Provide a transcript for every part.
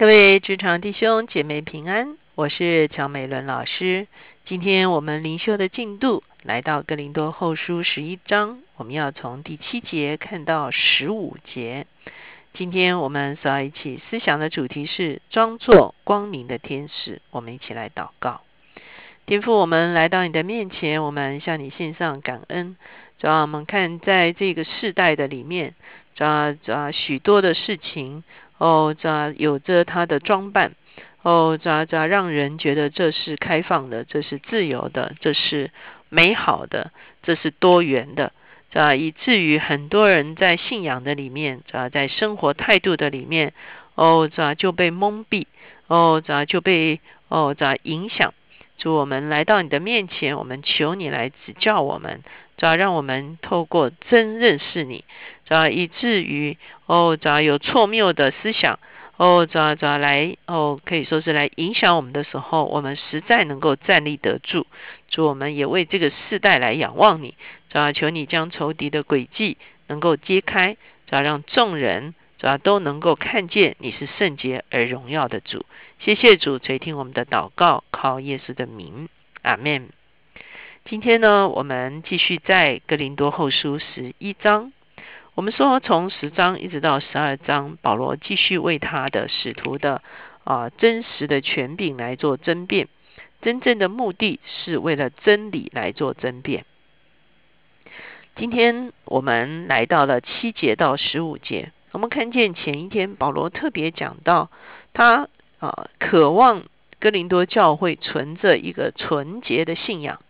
各位职场弟兄姐妹平安，我是乔美伦老师。今天我们灵修的进度来到哥林多后书十一章，我们要从第七节看到十五节。今天我们所要一起思想的主题是装作光明的天使。我们一起来祷告，天父，我们来到你的面前，我们向你献上感恩。主要我们看在这个世代的里面，主要主要许多的事情。哦，这有着他的装扮，哦，这这让人觉得这是开放的，这是自由的，这是美好的，这是多元的，这以至于很多人在信仰的里面，这在生活态度的里面，哦，这就被蒙蔽，哦，这就被哦这影响。主，我们来到你的面前，我们求你来指教我们。主要让我们透过真认识你，主要以至于哦，主要有错谬的思想哦，主要主要来哦，可以说是来影响我们的时候，我们实在能够站立得住。主，我们也为这个世代来仰望你，主要求你将仇敌的诡计能够揭开，主要让众人主要都能够看见你是圣洁而荣耀的主。谢谢主垂听我们的祷告，靠耶稣的名，阿门。今天呢，我们继续在格林多后书十一章。我们说，从十章一直到十二章，保罗继续为他的使徒的啊真实的权柄来做争辩。真正的目的是为了真理来做争辩。今天我们来到了七节到十五节，我们看见前一天保罗特别讲到，他啊渴望哥林多教会存着一个纯洁的信仰。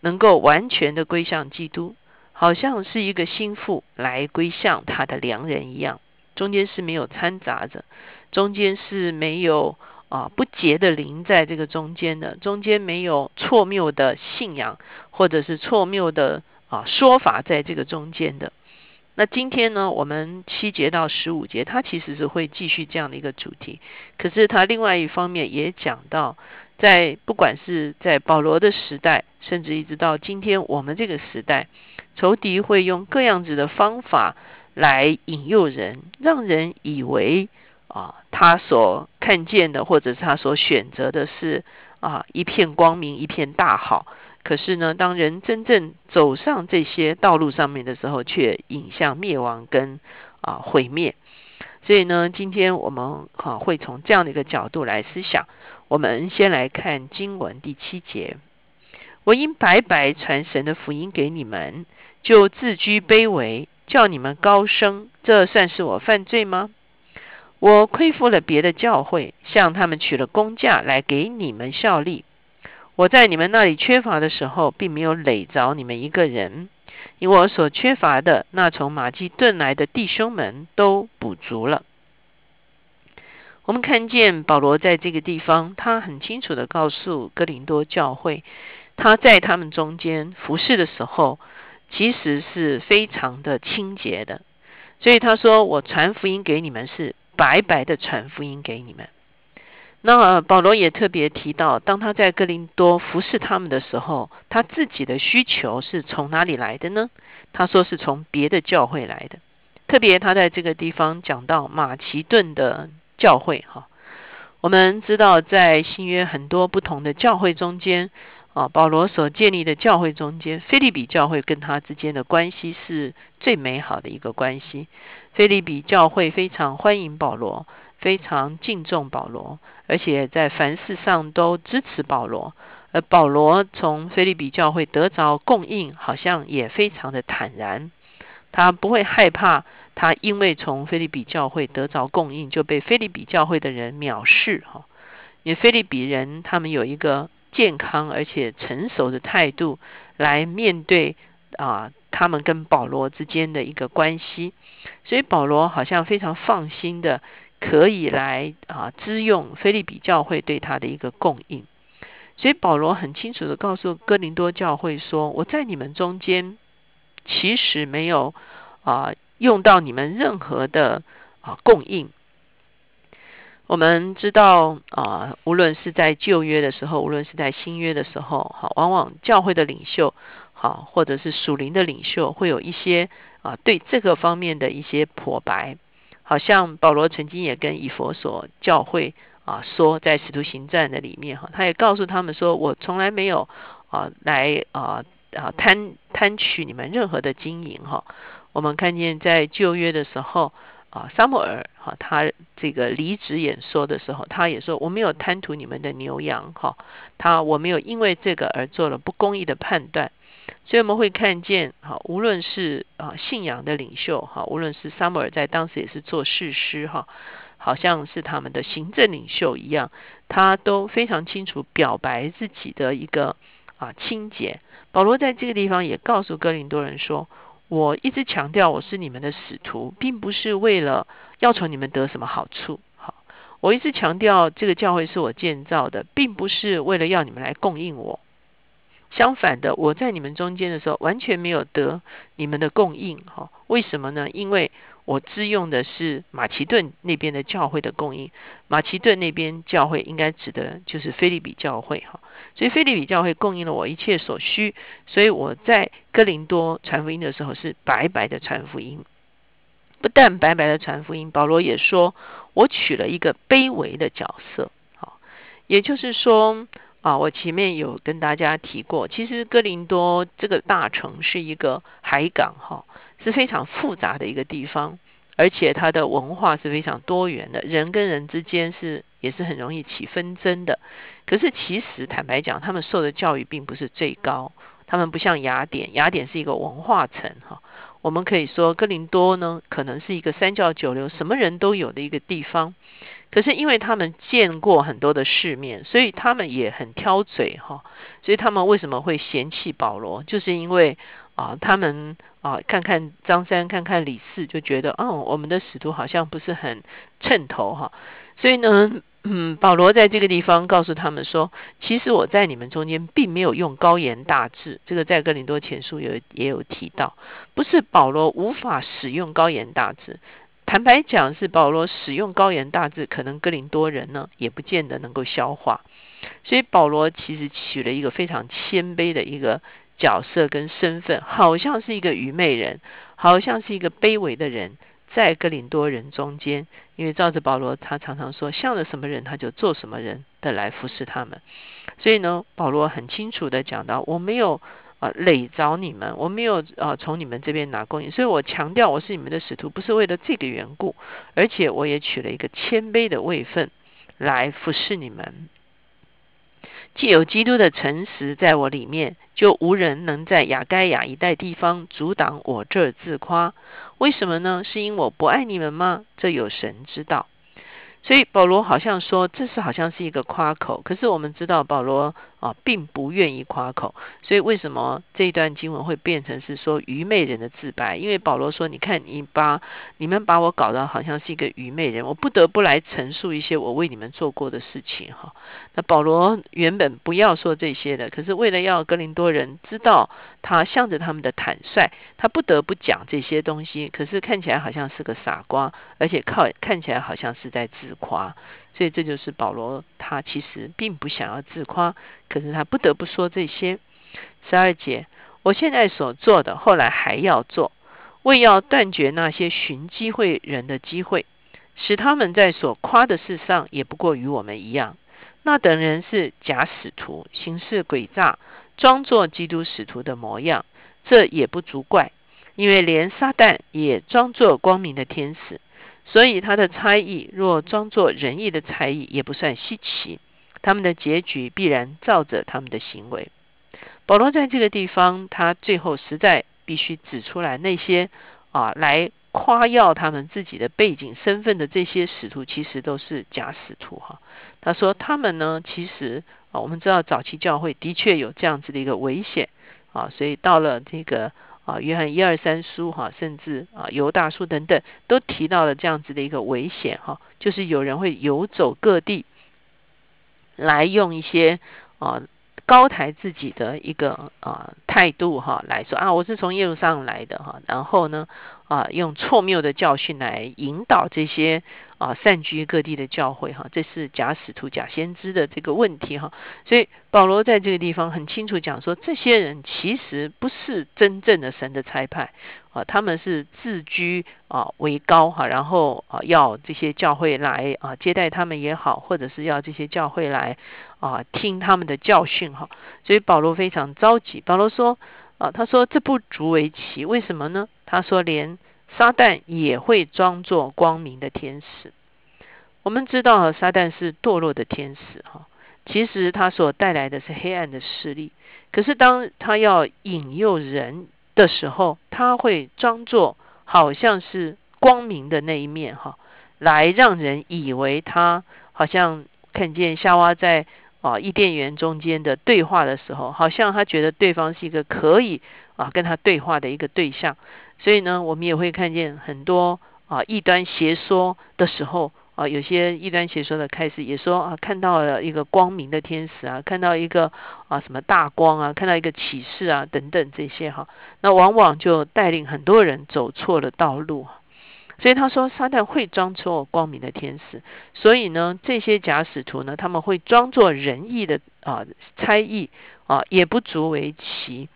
能够完全的归向基督，好像是一个心腹来归向他的良人一样，中间是没有掺杂着，中间是没有啊不洁的灵在这个中间的，中间没有错谬的信仰或者是错谬的啊说法在这个中间的。那今天呢，我们七节到十五节，它其实是会继续这样的一个主题，可是它另外一方面也讲到。在不管是在保罗的时代，甚至一直到今天我们这个时代，仇敌会用各样子的方法来引诱人，让人以为啊，他所看见的或者是他所选择的是啊一片光明，一片大好。可是呢，当人真正走上这些道路上面的时候，却引向灭亡跟啊毁灭。所以呢，今天我们啊会从这样的一个角度来思想。我们先来看经文第七节：我因白白传神的福音给你们，就自居卑微，叫你们高升，这算是我犯罪吗？我亏负了别的教会，向他们取了工价来给你们效力。我在你们那里缺乏的时候，并没有累着你们一个人，因我所缺乏的，那从马其顿来的弟兄们都补足了。我们看见保罗在这个地方，他很清楚的告诉哥林多教会，他在他们中间服侍的时候，其实是非常的清洁的。所以他说：“我传福音给你们，是白白的传福音给你们。”那保罗也特别提到，当他在哥林多服侍他们的时候，他自己的需求是从哪里来的呢？他说是从别的教会来的。特别他在这个地方讲到马其顿的。教会哈，我们知道在新约很多不同的教会中间啊，保罗所建立的教会中间，菲利比教会跟他之间的关系是最美好的一个关系。菲利比教会非常欢迎保罗，非常敬重保罗，而且在凡事上都支持保罗。而保罗从菲利比教会得着供应，好像也非常的坦然，他不会害怕。他因为从菲利比教会得着供应，就被菲利比教会的人藐视哈。因为菲利比人他们有一个健康而且成熟的态度来面对啊，他们跟保罗之间的一个关系，所以保罗好像非常放心的可以来啊支用菲利比教会对他的一个供应。所以保罗很清楚的告诉哥林多教会说：“我在你们中间其实没有啊。”用到你们任何的啊供应，我们知道啊，无论是在旧约的时候，无论是在新约的时候，好，往往教会的领袖，好，或者是属灵的领袖，会有一些啊对这个方面的一些破白，好像保罗曾经也跟以佛所教会啊说，在使徒行传的里面哈，他也告诉他们说，我从来没有啊来啊啊贪贪取你们任何的金银哈。我们看见在旧约的时候啊，撒母耳哈，他这个离职演说的时候，他也说我没有贪图你们的牛羊哈，他我没有因为这个而做了不公义的判断。所以我们会看见，哈，无论是啊信仰的领袖，哈，无论是撒母耳在当时也是做事师，哈，好像是他们的行政领袖一样，他都非常清楚表白自己的一个啊清洁。保罗在这个地方也告诉哥林多人说，我一直强调我是你们的使徒，并不是为了要从你们得什么好处，好，我一直强调这个教会是我建造的，并不是为了要你们来供应我。相反的，我在你们中间的时候，完全没有得你们的供应，哈？为什么呢？因为我自用的是马其顿那边的教会的供应，马其顿那边教会应该指的就是菲利比教会，哈。所以菲利比教会供应了我一切所需，所以我在哥林多传福音的时候是白白的传福音，不但白白的传福音，保罗也说我取了一个卑微的角色，好，也就是说。啊，我前面有跟大家提过，其实哥林多这个大城是一个海港，哈，是非常复杂的一个地方，而且它的文化是非常多元的，人跟人之间是也是很容易起纷争的。可是其实坦白讲，他们受的教育并不是最高，他们不像雅典，雅典是一个文化城，哈。我们可以说哥林多呢，可能是一个三教九流、什么人都有的一个地方。可是因为他们见过很多的世面，所以他们也很挑嘴哈。所以他们为什么会嫌弃保罗？就是因为啊，他们啊，看看张三，看看李四，就觉得哦，我们的使徒好像不是很称头哈。所以呢，嗯，保罗在这个地方告诉他们说，其实我在你们中间并没有用高言大志。这个在哥林多前书有也有提到，不是保罗无法使用高言大志。坦白讲，是保罗使用高言大志，可能哥林多人呢也不见得能够消化。所以保罗其实取了一个非常谦卑的一个角色跟身份，好像是一个愚昧人，好像是一个卑微的人，在哥林多人中间。因为照着保罗，他常常说，向着什么人他就做什么人的来服侍他们。所以呢，保罗很清楚的讲到，我没有。啊，累着你们，我没有啊，从你们这边拿供应，所以我强调我是你们的使徒，不是为了这个缘故，而且我也取了一个谦卑的位分来服侍你们。既有基督的诚实在我里面，就无人能在亚该亚一带地方阻挡我这自夸。为什么呢？是因我不爱你们吗？这有神知道。所以保罗好像说，这是好像是一个夸口，可是我们知道保罗。啊，并不愿意夸口，所以为什么这一段经文会变成是说愚昧人的自白？因为保罗说：“你看，你把你们把我搞得好像是一个愚昧人，我不得不来陈述一些我为你们做过的事情。”哈，那保罗原本不要说这些的，可是为了要格林多人知道他向着他们的坦率，他不得不讲这些东西。可是看起来好像是个傻瓜，而且靠看起来好像是在自夸。所以这就是保罗，他其实并不想要自夸，可是他不得不说这些。十二节，我现在所做的，后来还要做，为要断绝那些寻机会人的机会，使他们在所夸的事上也不过与我们一样。那等人是假使徒，行事诡诈，装作基督使徒的模样，这也不足怪，因为连撒旦也装作光明的天使。所以他的猜疑若装作仁义的猜疑，也不算稀奇。他们的结局必然照着他们的行为。保罗在这个地方，他最后实在必须指出来，那些啊来夸耀他们自己的背景身份的这些使徒，其实都是假使徒哈。他说他们呢，其实啊，我们知道早期教会的确有这样子的一个危险啊，所以到了这个。啊，约翰一二三书哈，甚至啊犹大书等等，都提到了这样子的一个危险哈，就是有人会游走各地，来用一些啊高抬自己的一个啊态度哈来说啊，我是从耶路撒来的哈，然后呢啊，用错谬的教训来引导这些啊散居各地的教会哈，这是假使徒、假先知的这个问题哈。所以保罗在这个地方很清楚讲说，这些人其实不是真正的神的差派啊，他们是自居啊为高哈，然后啊要这些教会来啊接待他们也好，或者是要这些教会来啊听他们的教训哈。所以保罗非常着急，保罗说。啊，他说这不足为奇，为什么呢？他说连撒旦也会装作光明的天使。我们知道撒旦是堕落的天使哈，其实他所带来的是黑暗的势力。可是当他要引诱人的时候，他会装作好像是光明的那一面哈，来让人以为他好像看见夏娃在。啊，伊甸园中间的对话的时候，好像他觉得对方是一个可以啊跟他对话的一个对象，所以呢，我们也会看见很多啊异端邪说的时候啊，有些异端邪说的开始也说啊，看到了一个光明的天使啊，看到一个啊什么大光啊，看到一个启示啊等等这些哈，那往往就带领很多人走错了道路。所以他说，撒旦会装作光明的天使，所以呢，这些假使徒呢，他们会装作仁义的啊猜疑啊，也不足为奇，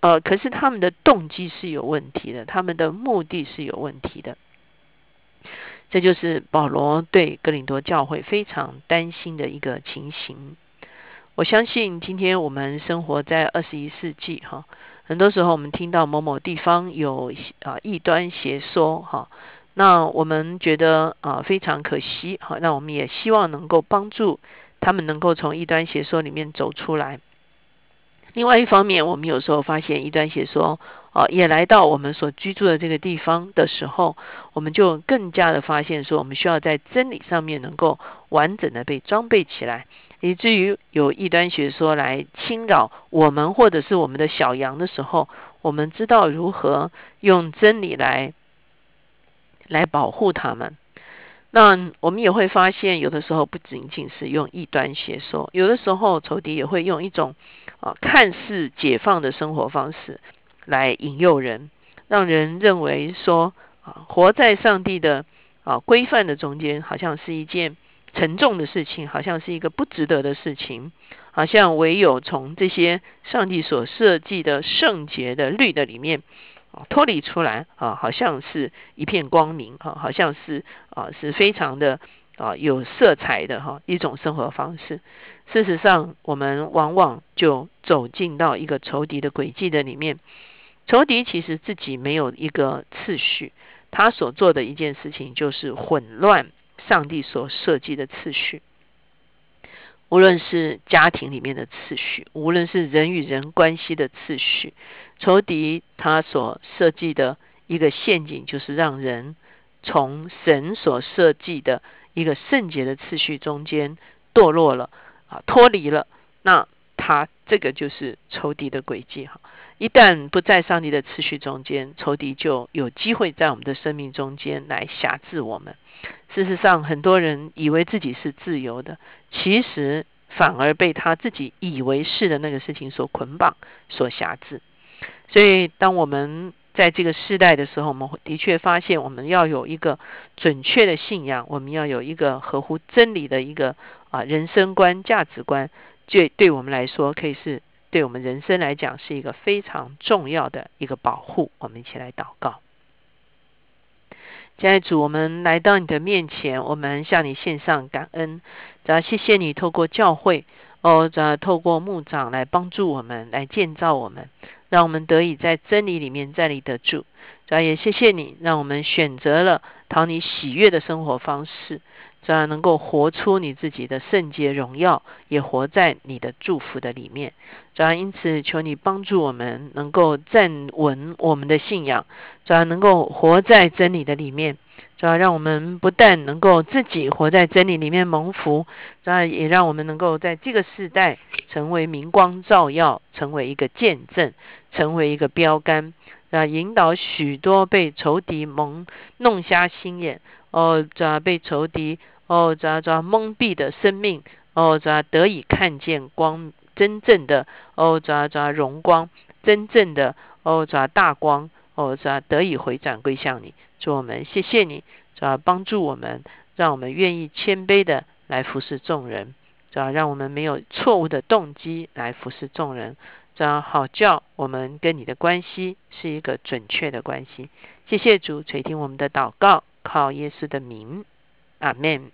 呃，可是他们的动机是有问题的，他们的目的是有问题的，这就是保罗对格林多教会非常担心的一个情形。我相信今天我们生活在二十一世纪哈，很多时候我们听到某某地方有啊异端邪说哈。那我们觉得啊非常可惜，好，那我们也希望能够帮助他们能够从异端邪说里面走出来。另外一方面，我们有时候发现异端邪说啊也来到我们所居住的这个地方的时候，我们就更加的发现说，我们需要在真理上面能够完整的被装备起来，以至于有异端邪说来侵扰我们或者是我们的小羊的时候，我们知道如何用真理来。来保护他们。那我们也会发现，有的时候不仅仅是用异端邪说，有的时候仇敌也会用一种啊看似解放的生活方式来引诱人，让人认为说啊活在上帝的啊规范的中间，好像是一件沉重的事情，好像是一个不值得的事情，好像唯有从这些上帝所设计的圣洁的律的里面。脱离出来啊，好像是一片光明哈，好像是啊，是非常的啊有色彩的哈一种生活方式。事实上，我们往往就走进到一个仇敌的轨迹的里面。仇敌其实自己没有一个次序，他所做的一件事情就是混乱上帝所设计的次序。无论是家庭里面的次序，无论是人与人关系的次序，仇敌他所设计的一个陷阱，就是让人从神所设计的一个圣洁的次序中间堕落了啊，脱离了。那他这个就是仇敌的轨迹哈。一旦不在上帝的次序中间，仇敌就有机会在我们的生命中间来辖制我们。事实上，很多人以为自己是自由的，其实反而被他自己以为是的那个事情所捆绑、所辖制。所以，当我们在这个时代的时候，我们的确发现，我们要有一个准确的信仰，我们要有一个合乎真理的一个啊人生观、价值观，这对我们来说，可以是对我们人生来讲是一个非常重要的一个保护。我们一起来祷告。亲爱的主，我们来到你的面前，我们向你献上感恩。主要谢谢你透过教会，哦，主要透过牧长来帮助我们，来建造我们，让我们得以在真理里面站立得住。主要也谢谢你，让我们选择了讨你喜悦的生活方式。主要能够活出你自己的圣洁荣耀，也活在你的祝福的里面。主要因此，求你帮助我们能够站稳我们的信仰，主要能够活在真理的里面。主要让我们不但能够自己活在真理里面蒙福，这样也让我们能够在这个时代成为明光照耀，成为一个见证，成为一个标杆，啊，引导许多被仇敌蒙弄瞎心眼。哦，主要被仇敌哦，这这蒙蔽的生命哦，这得以看见光，真正的哦，这这荣光，真正的哦，这大光哦，主要得以回转归向你。主我们谢谢你，主要帮助我们，让我们愿意谦卑的来服侍众人，主要让我们没有错误的动机来服侍众人，这样好叫我们跟你的关系是一个准确的关系。谢谢主垂听我们的祷告，靠耶稣的名，阿门。